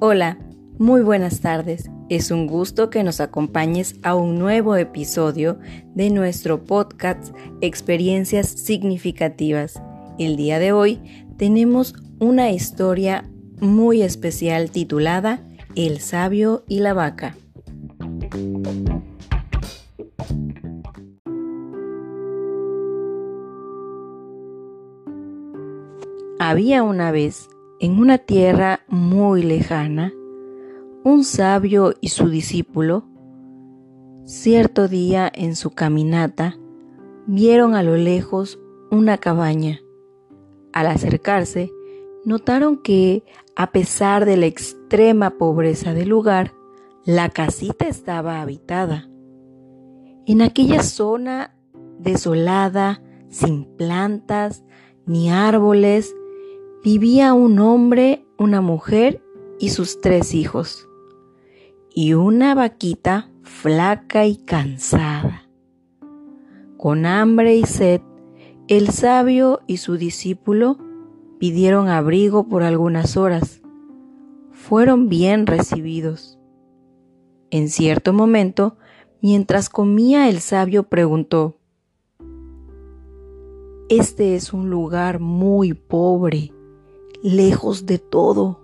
Hola, muy buenas tardes. Es un gusto que nos acompañes a un nuevo episodio de nuestro podcast Experiencias Significativas. El día de hoy tenemos una historia muy especial titulada El sabio y la vaca. Había una vez, en una tierra muy lejana, un sabio y su discípulo, cierto día en su caminata, vieron a lo lejos una cabaña. Al acercarse, notaron que, a pesar de la extrema pobreza del lugar, la casita estaba habitada. En aquella zona desolada, sin plantas ni árboles, vivía un hombre, una mujer y sus tres hijos, y una vaquita flaca y cansada. Con hambre y sed, el sabio y su discípulo pidieron abrigo por algunas horas. Fueron bien recibidos. En cierto momento, mientras comía el sabio preguntó, Este es un lugar muy pobre lejos de todo.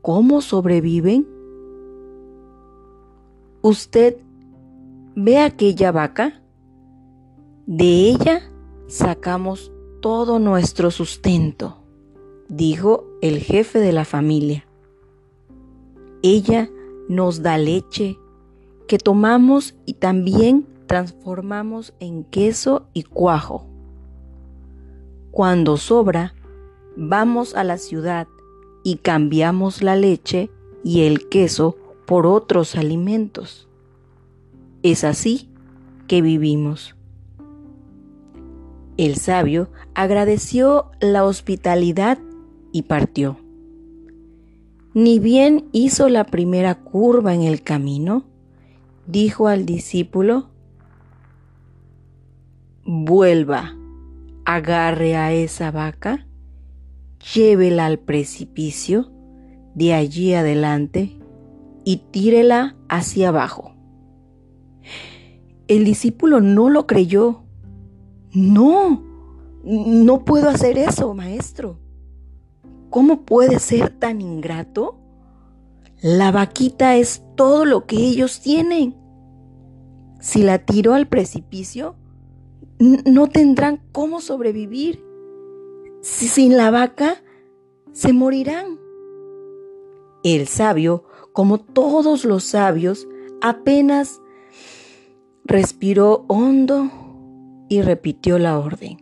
¿Cómo sobreviven? ¿Usted ve aquella vaca? De ella sacamos todo nuestro sustento, dijo el jefe de la familia. Ella nos da leche que tomamos y también transformamos en queso y cuajo. Cuando sobra, vamos a la ciudad y cambiamos la leche y el queso por otros alimentos. Es así que vivimos. El sabio agradeció la hospitalidad y partió. Ni bien hizo la primera curva en el camino, dijo al discípulo, vuelva, agarre a esa vaca llévela al precipicio, de allí adelante, y tírela hacia abajo. El discípulo no lo creyó. No, no puedo hacer eso, maestro. ¿Cómo puede ser tan ingrato? La vaquita es todo lo que ellos tienen. Si la tiro al precipicio, no tendrán cómo sobrevivir sin la vaca se morirán. El sabio, como todos los sabios, apenas respiró hondo y repitió la orden.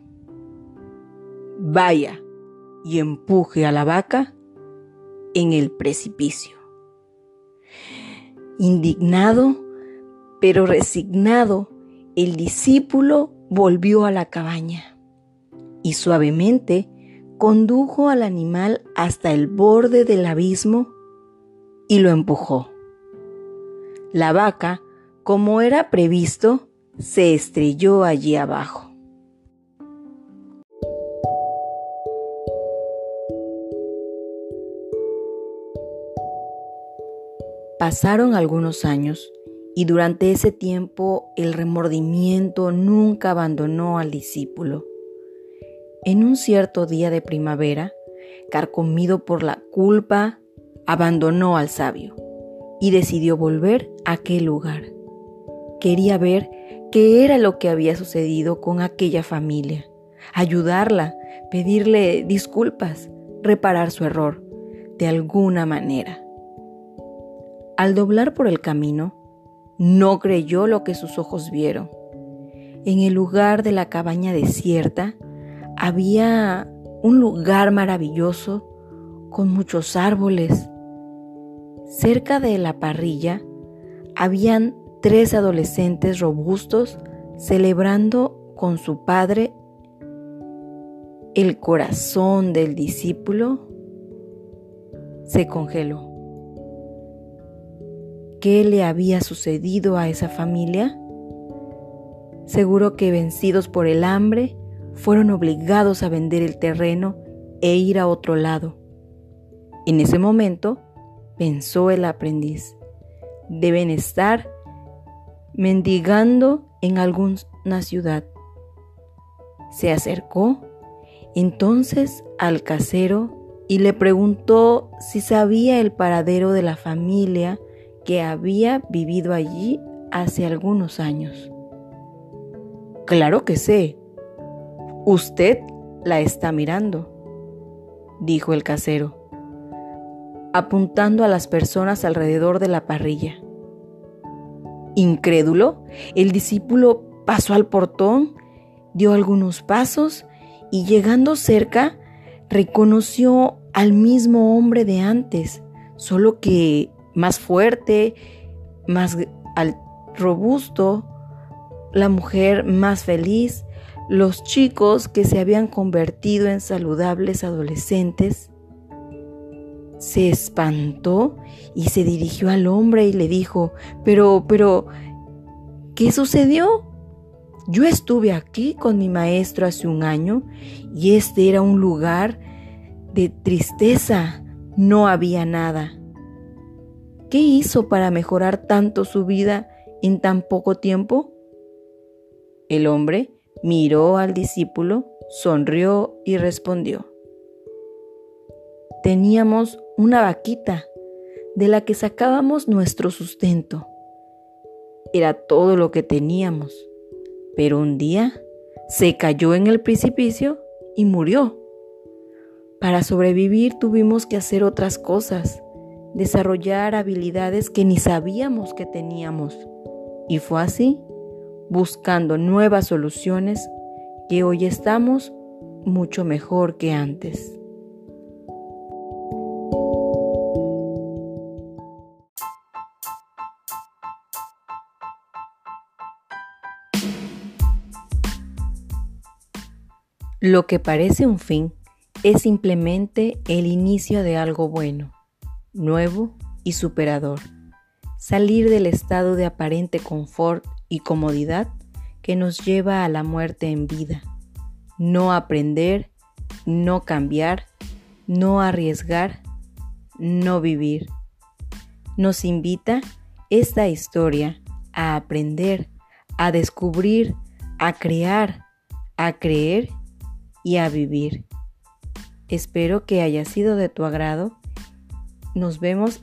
Vaya y empuje a la vaca en el precipicio. Indignado, pero resignado, el discípulo volvió a la cabaña y suavemente condujo al animal hasta el borde del abismo y lo empujó. La vaca, como era previsto, se estrelló allí abajo. Pasaron algunos años y durante ese tiempo el remordimiento nunca abandonó al discípulo. En un cierto día de primavera, carcomido por la culpa, abandonó al sabio y decidió volver a aquel lugar. Quería ver qué era lo que había sucedido con aquella familia, ayudarla, pedirle disculpas, reparar su error, de alguna manera. Al doblar por el camino, no creyó lo que sus ojos vieron. En el lugar de la cabaña desierta, había un lugar maravilloso con muchos árboles. Cerca de la parrilla habían tres adolescentes robustos celebrando con su padre el corazón del discípulo se congeló. ¿Qué le había sucedido a esa familia? Seguro que vencidos por el hambre, fueron obligados a vender el terreno e ir a otro lado. En ese momento, pensó el aprendiz. Deben estar mendigando en alguna ciudad. Se acercó entonces al casero y le preguntó si sabía el paradero de la familia que había vivido allí hace algunos años. Claro que sé. Usted la está mirando, dijo el casero, apuntando a las personas alrededor de la parrilla. Incrédulo, el discípulo pasó al portón, dio algunos pasos y llegando cerca, reconoció al mismo hombre de antes, solo que más fuerte, más robusto, la mujer más feliz, los chicos que se habían convertido en saludables adolescentes. Se espantó y se dirigió al hombre y le dijo, pero, pero, ¿qué sucedió? Yo estuve aquí con mi maestro hace un año y este era un lugar de tristeza. No había nada. ¿Qué hizo para mejorar tanto su vida en tan poco tiempo? El hombre miró al discípulo, sonrió y respondió. Teníamos una vaquita de la que sacábamos nuestro sustento. Era todo lo que teníamos, pero un día se cayó en el precipicio y murió. Para sobrevivir tuvimos que hacer otras cosas, desarrollar habilidades que ni sabíamos que teníamos. Y fue así, buscando nuevas soluciones, que hoy estamos mucho mejor que antes. Lo que parece un fin es simplemente el inicio de algo bueno, nuevo y superador. Salir del estado de aparente confort y comodidad que nos lleva a la muerte en vida. No aprender, no cambiar, no arriesgar, no vivir. Nos invita esta historia a aprender, a descubrir, a crear, a creer y a vivir. Espero que haya sido de tu agrado. Nos vemos